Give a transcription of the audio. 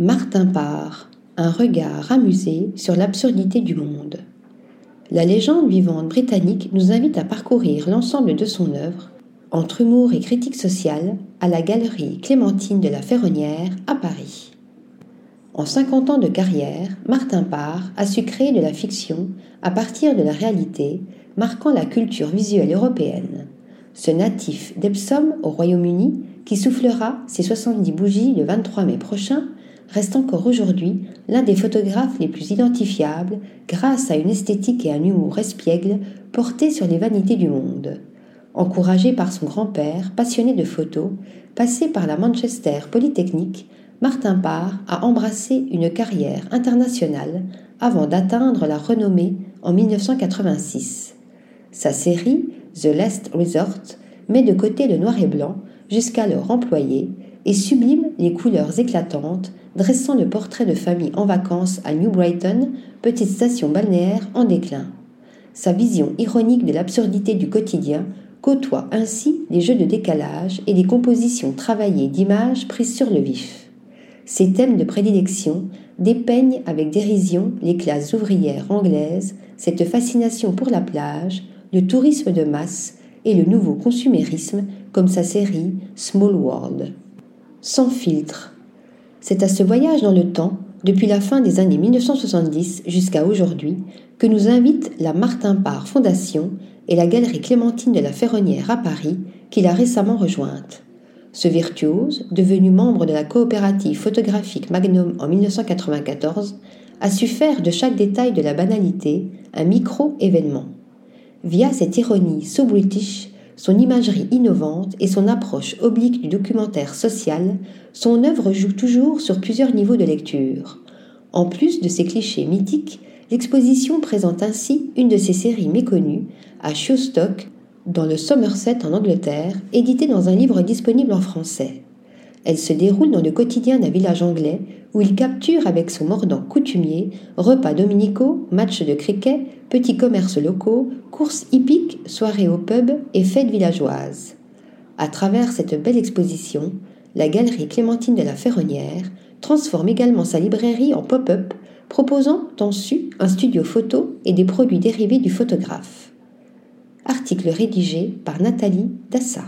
Martin Parr, un regard amusé sur l'absurdité du monde. La légende vivante britannique nous invite à parcourir l'ensemble de son œuvre, entre humour et critique sociale, à la galerie Clémentine de la Ferronnière à Paris. En 50 ans de carrière, Martin Parr a su créer de la fiction à partir de la réalité, marquant la culture visuelle européenne. Ce natif d'Epsom au Royaume-Uni, qui soufflera ses 70 bougies le 23 mai prochain, reste encore aujourd'hui l'un des photographes les plus identifiables grâce à une esthétique et un humour espiègle portés sur les vanités du monde. Encouragé par son grand-père, passionné de photos, passé par la Manchester Polytechnique, Martin Parr a embrassé une carrière internationale avant d'atteindre la renommée en 1986. Sa série The Last Resort met de côté le noir et blanc, jusqu'alors employé, et sublime les couleurs éclatantes dressant le portrait de famille en vacances à New Brighton, petite station balnéaire en déclin. Sa vision ironique de l'absurdité du quotidien côtoie ainsi les jeux de décalage et les compositions travaillées d'images prises sur le vif. Ses thèmes de prédilection dépeignent avec dérision les classes ouvrières anglaises, cette fascination pour la plage, le tourisme de masse et le nouveau consumérisme comme sa série Small World. Sans filtre, c'est à ce voyage dans le temps, depuis la fin des années 1970 jusqu'à aujourd'hui, que nous invite la Martin Parr Fondation et la Galerie Clémentine de la Ferronnière à Paris, qu'il a récemment rejointe. Ce virtuose, devenu membre de la coopérative photographique Magnum en 1994, a su faire de chaque détail de la banalité un micro-événement. Via cette ironie so british, son imagerie innovante et son approche oblique du documentaire social, son œuvre joue toujours sur plusieurs niveaux de lecture. En plus de ses clichés mythiques, l'exposition présente ainsi une de ses séries méconnues, à Showstock, dans le Somerset en Angleterre, édité dans un livre disponible en français. Elle se déroule dans le quotidien d'un village anglais où il capture avec son mordant coutumier repas dominicaux, matchs de cricket, petits commerces locaux, courses hippiques, soirées au pub et fêtes villageoises. À travers cette belle exposition, la galerie Clémentine de la Ferronnière transforme également sa librairie en pop-up, proposant en su un studio photo et des produits dérivés du photographe. Article rédigé par Nathalie Dassa.